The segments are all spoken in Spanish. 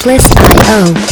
Checklist.io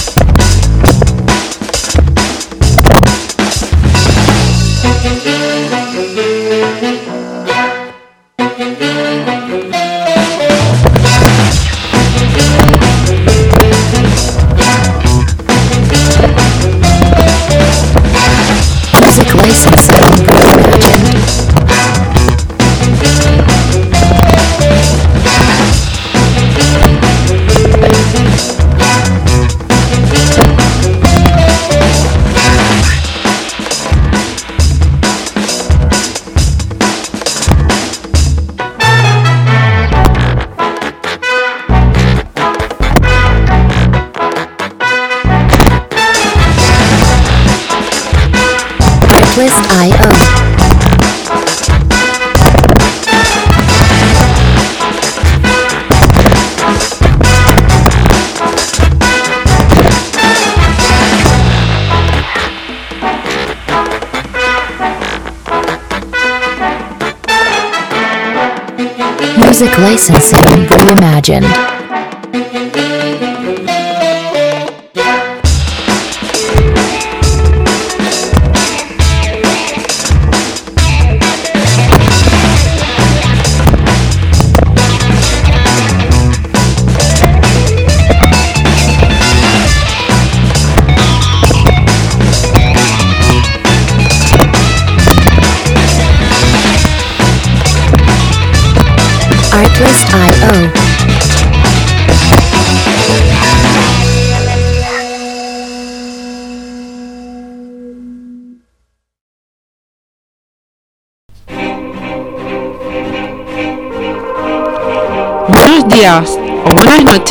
licensing reimagined.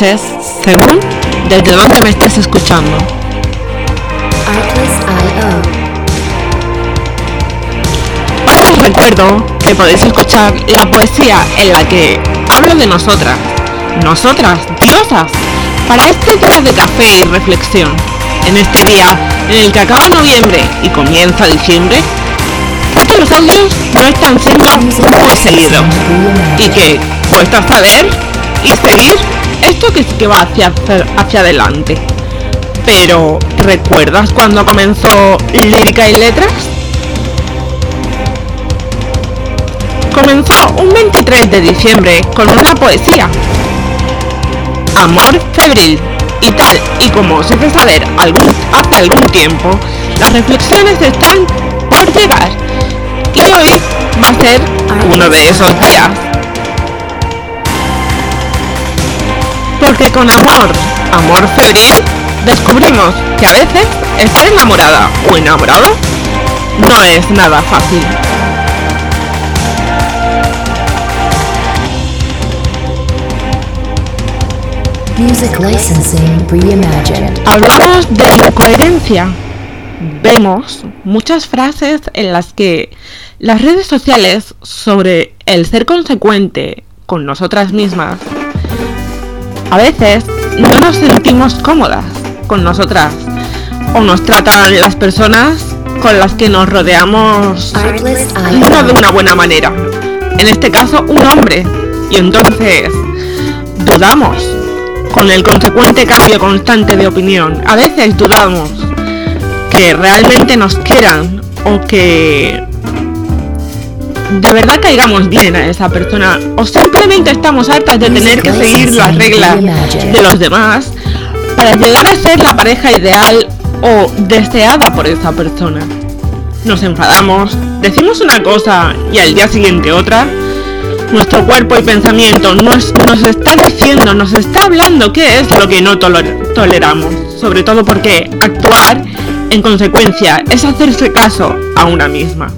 Noches, según desde donde me estés escuchando. Os recuerdo que podéis escuchar la poesía en la que hablo de nosotras, nosotras, diosas, para este día de café y reflexión. En este día en el que acaba noviembre y comienza diciembre, que los audios no están siendo muy seguidos y que cuesta saber y seguir esto que sí que va hacia, hacia adelante. Pero, ¿recuerdas cuando comenzó Lírica y Letras? Comenzó un 23 de diciembre con una poesía. Amor febril. Y tal y como se hace saber algún, hace algún tiempo, las reflexiones están por llegar. Y hoy va a ser uno de esos días. Porque con amor, amor febril, descubrimos que a veces estar enamorada o enamorado no es nada fácil. Music licensing reimagined. Hablamos de incoherencia. Vemos muchas frases en las que las redes sociales sobre el ser consecuente con nosotras mismas a veces no nos sentimos cómodas con nosotras o nos tratan las personas con las que nos rodeamos no de una buena manera. En este caso, un hombre. Y entonces dudamos con el consecuente cambio constante de opinión. A veces dudamos que realmente nos quieran o que de verdad caigamos bien a esa persona o simplemente estamos hartas de tener que seguir las reglas de los demás para llegar a ser la pareja ideal o deseada por esa persona. Nos enfadamos, decimos una cosa y al día siguiente otra. Nuestro cuerpo y pensamiento nos, nos está diciendo, nos está hablando qué es lo que no toler- toleramos. Sobre todo porque actuar en consecuencia es hacerse caso a una misma.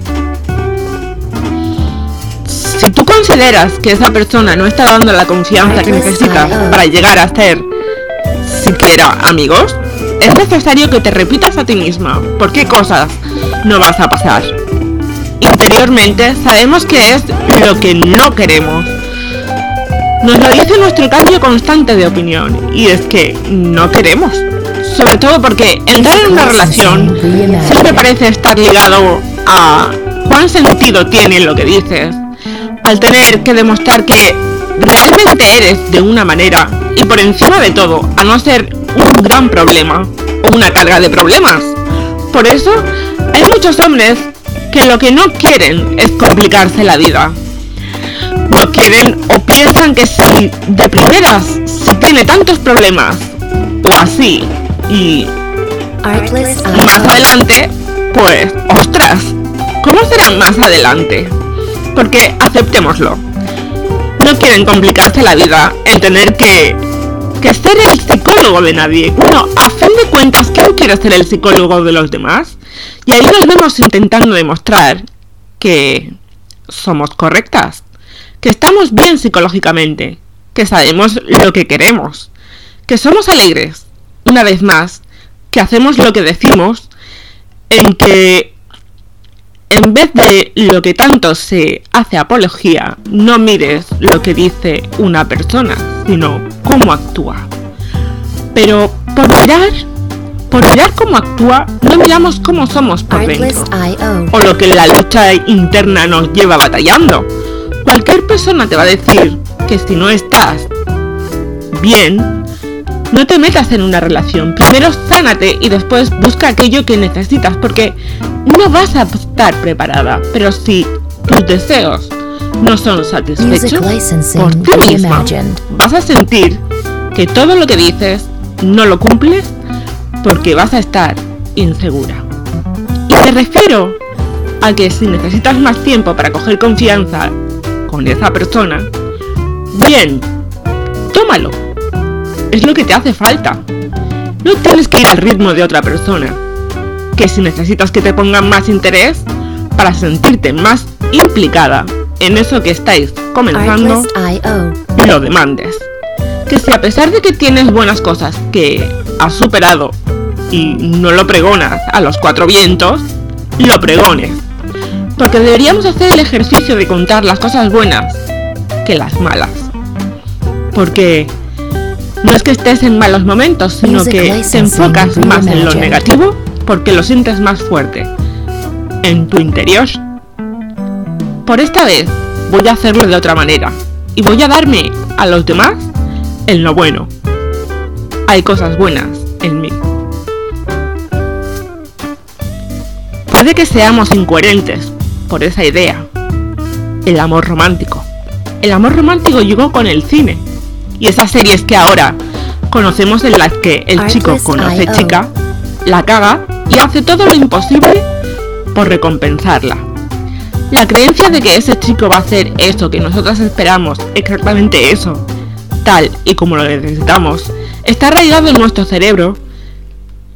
Tú consideras que esa persona no está dando la confianza que necesitas para llegar a ser siquiera amigos, es necesario que te repitas a ti misma por qué cosas no vas a pasar. Interiormente sabemos que es lo que no queremos. Nos lo dice nuestro cambio constante de opinión y es que no queremos. Sobre todo porque entrar en una relación siempre parece estar ligado a cuán sentido tiene lo que dices. Al tener que demostrar que realmente eres de una manera y por encima de todo, a no ser un gran problema o una carga de problemas. Por eso hay muchos hombres que lo que no quieren es complicarse la vida. No quieren o piensan que si de primeras, si tiene tantos problemas o así y más adelante, pues, ostras, ¿cómo será más adelante? Porque aceptémoslo. No quieren complicarse la vida en tener que, que ser el psicólogo de nadie. Bueno, a fin de cuentas, ¿quién quiere ser el psicólogo de los demás? Y ahí nos vemos intentando demostrar que somos correctas, que estamos bien psicológicamente, que sabemos lo que queremos, que somos alegres, una vez más, que hacemos lo que decimos, en que en vez de lo que tanto se hace apología, no mires lo que dice una persona, sino cómo actúa. Pero por mirar, por mirar cómo actúa, no miramos cómo somos por dentro, o lo que la lucha interna nos lleva batallando. Cualquier persona te va a decir que si no estás bien, no te metas en una relación. Primero sánate y después busca aquello que necesitas porque no vas a estar preparada. Pero si tus deseos no son satisfechos por ti misma, vas a sentir que todo lo que dices no lo cumples porque vas a estar insegura. Y me refiero a que si necesitas más tiempo para coger confianza con esa persona, bien, tómalo es lo que te hace falta. No tienes que ir al ritmo de otra persona. Que si necesitas que te pongan más interés para sentirte más implicada en eso que estáis comenzando, lo demandes. Que si a pesar de que tienes buenas cosas que has superado y no lo pregonas a los cuatro vientos, lo pregones. Porque deberíamos hacer el ejercicio de contar las cosas buenas que las malas. Porque no es que estés en malos momentos, sino que te enfocas más en lo negativo porque lo sientes más fuerte en tu interior. Por esta vez voy a hacerlo de otra manera y voy a darme a los demás en lo bueno. Hay cosas buenas en mí. Puede que seamos incoherentes por esa idea. El amor romántico. El amor romántico llegó con el cine y esas series que ahora conocemos en las que el chico conoce chica, la caga y hace todo lo imposible por recompensarla. La creencia de que ese chico va a hacer eso que nosotras esperamos, exactamente eso, tal y como lo necesitamos, está arraigado en nuestro cerebro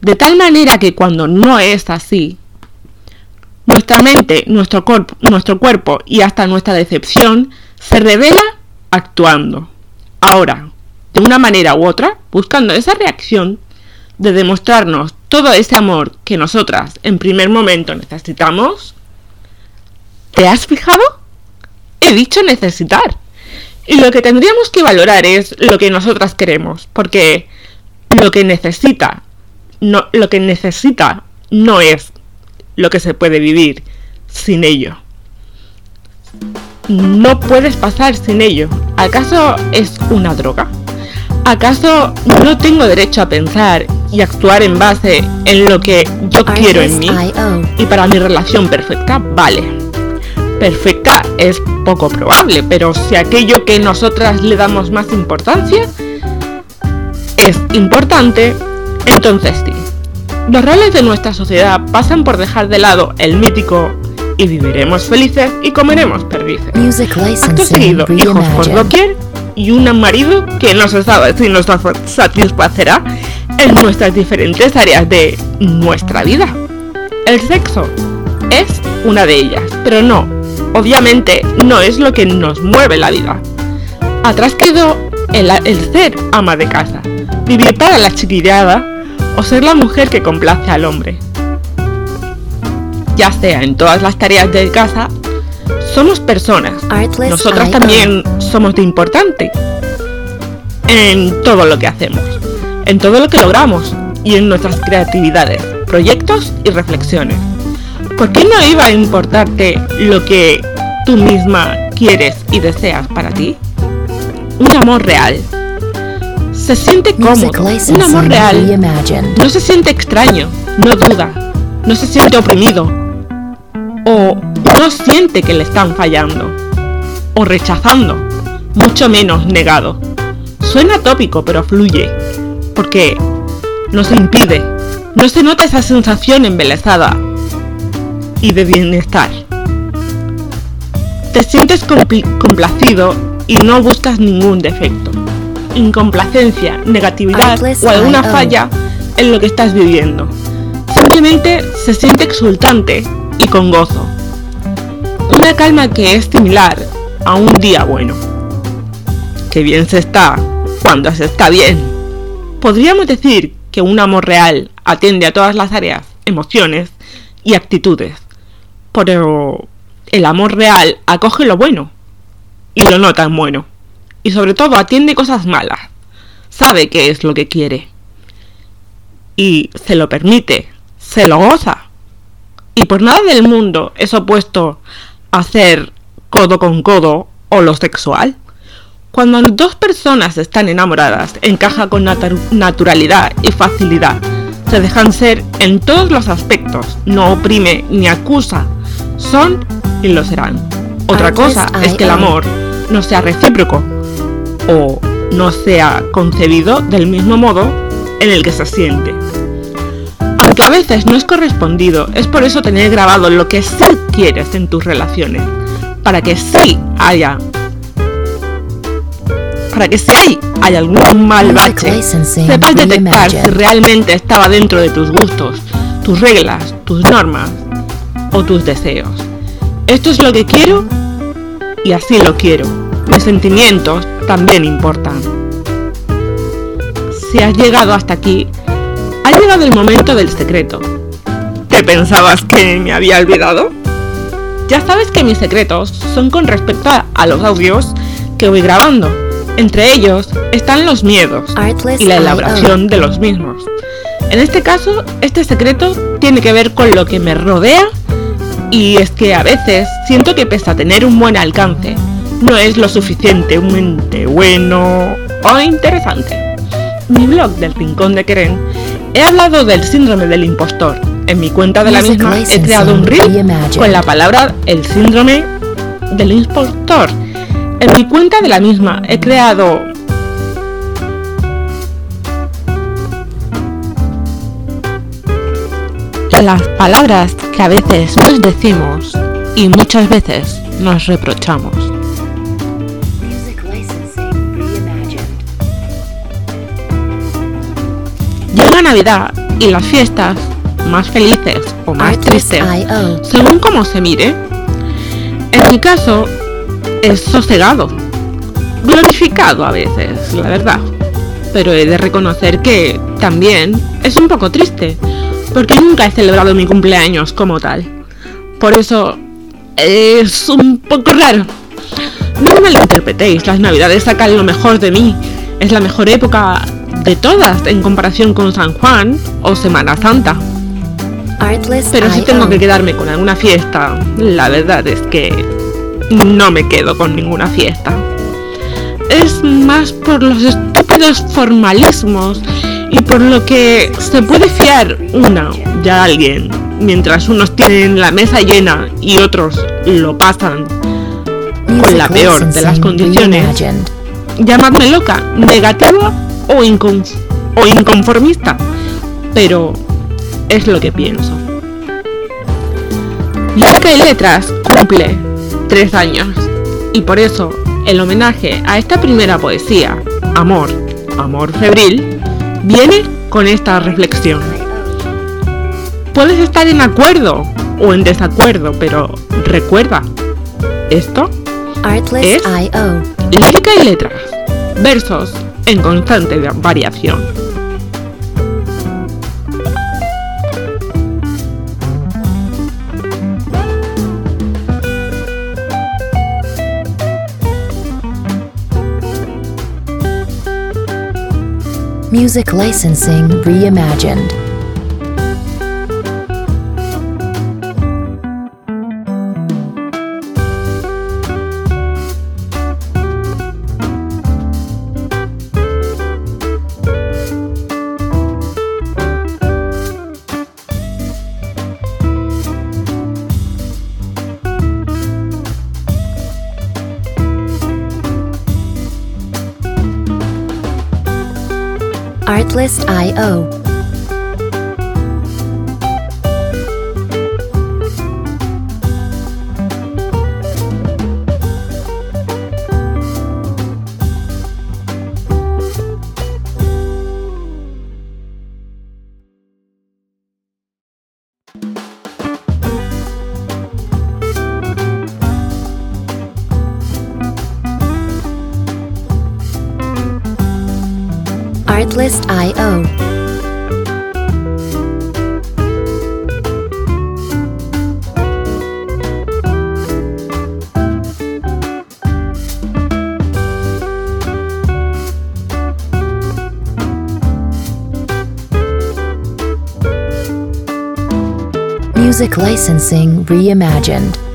de tal manera que cuando no es así, nuestra mente, nuestro, nuestro cuerpo y hasta nuestra decepción se revela actuando. Ahora, de una manera u otra, buscando esa reacción de demostrarnos todo ese amor que nosotras en primer momento necesitamos, ¿te has fijado? He dicho necesitar. Y lo que tendríamos que valorar es lo que nosotras queremos, porque lo que necesita, no, lo que necesita no es lo que se puede vivir sin ello no puedes pasar sin ello. ¿Acaso es una droga? ¿Acaso no tengo derecho a pensar y actuar en base en lo que yo quiero en mí? Y para mi relación perfecta, vale. Perfecta es poco probable, pero si aquello que nosotras le damos más importancia es importante, entonces sí. Los roles de nuestra sociedad pasan por dejar de lado el mítico y viviremos felices y comeremos perdices. Acto seguido, hijos por doquier y un marido que no se sabe si nos satisfacerá en nuestras diferentes áreas de nuestra vida. El sexo es una de ellas, pero no, obviamente no es lo que nos mueve la vida. Atrás quedó el, el ser ama de casa, vivir para la chiquillada o ser la mujer que complace al hombre ya sea en todas las tareas de casa, somos personas. Nosotras también somos de importante en todo lo que hacemos, en todo lo que logramos y en nuestras creatividades, proyectos y reflexiones. ¿Por qué no iba a importarte lo que tú misma quieres y deseas para ti? Un amor real, se siente cómodo. Un amor real no se siente extraño, no duda, no se siente oprimido o no siente que le están fallando o rechazando, mucho menos negado. Suena tópico, pero fluye, porque no se impide, no se nota esa sensación embelesada y de bienestar. Te sientes complacido y no buscas ningún defecto. Incomplacencia, negatividad o alguna falla en lo que estás viviendo. Simplemente se siente exultante y con gozo. Una calma que es similar a un día bueno. Que bien se está cuando se está bien. Podríamos decir que un amor real atiende a todas las áreas, emociones y actitudes. Pero el amor real acoge lo bueno y lo no tan bueno. Y sobre todo atiende cosas malas. Sabe qué es lo que quiere. Y se lo permite. Se lo goza. Y por nada del mundo es opuesto hacer codo con codo o lo sexual. Cuando dos personas están enamoradas, encaja con natu- naturalidad y facilidad. Se dejan ser en todos los aspectos, no oprime ni acusa. Son y lo serán. Otra cosa es que el amor no sea recíproco o no sea concebido del mismo modo en el que se siente. Aunque a veces no es correspondido, es por eso tener grabado lo que sí quieres en tus relaciones, para que sí haya para que si hay, hay algún mal bache, sepas detectar si realmente estaba dentro de tus gustos, tus reglas, tus normas o tus deseos. Esto es lo que quiero y así lo quiero. Mis sentimientos también importan. Si has llegado hasta aquí, ha llegado el momento del secreto. ¿Te pensabas que me había olvidado? Ya sabes que mis secretos son con respecto a, los audios que voy grabando. Entre ellos están los miedos Artless y la elaboración de los mismos. En este caso, este secreto tiene que ver con lo que me rodea y es que a veces siento que pese a tener un buen alcance, no es lo suficientemente bueno o interesante. Mi blog del Rincón de Keren he hablado del síndrome del impostor. En mi cuenta de la misma he creado un reel con la palabra el síndrome del impostor. En mi cuenta de la misma he creado las palabras que a veces nos decimos y muchas veces nos reprochamos. Navidad y las fiestas, más felices o más tristes, según cómo se mire. En mi caso, es sosegado, glorificado a veces, la verdad. Pero he de reconocer que también es un poco triste, porque nunca he celebrado mi cumpleaños como tal. Por eso es un poco raro. No me malinterpretéis, las navidades sacan lo mejor de mí. Es la mejor época de todas en comparación con San Juan o Semana Santa. Pero si tengo que quedarme con alguna fiesta, la verdad es que no me quedo con ninguna fiesta. Es más por los estúpidos formalismos y por lo que se puede fiar una ya alguien, mientras unos tienen la mesa llena y otros lo pasan. Music la peor de las condiciones. Llamadme loca, negativa o, incon- o inconformista, pero es lo que pienso. Lírica y Letras cumple tres años y por eso el homenaje a esta primera poesía, Amor, Amor Febril, viene con esta reflexión. Puedes estar en acuerdo o en desacuerdo, pero recuerda, esto Artless Es- IO. lírica y letras, versos en constante variación. Music licensing reimagined. Checklist.io. Artlist Artlist.io. Music licensing reimagined.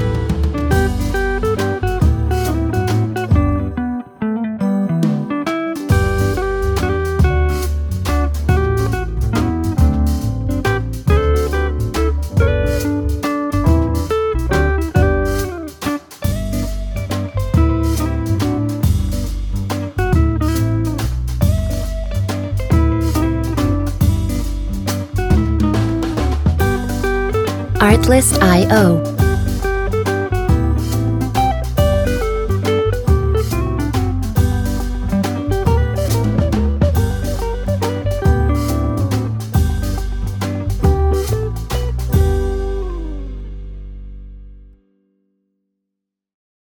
Shiplist.io.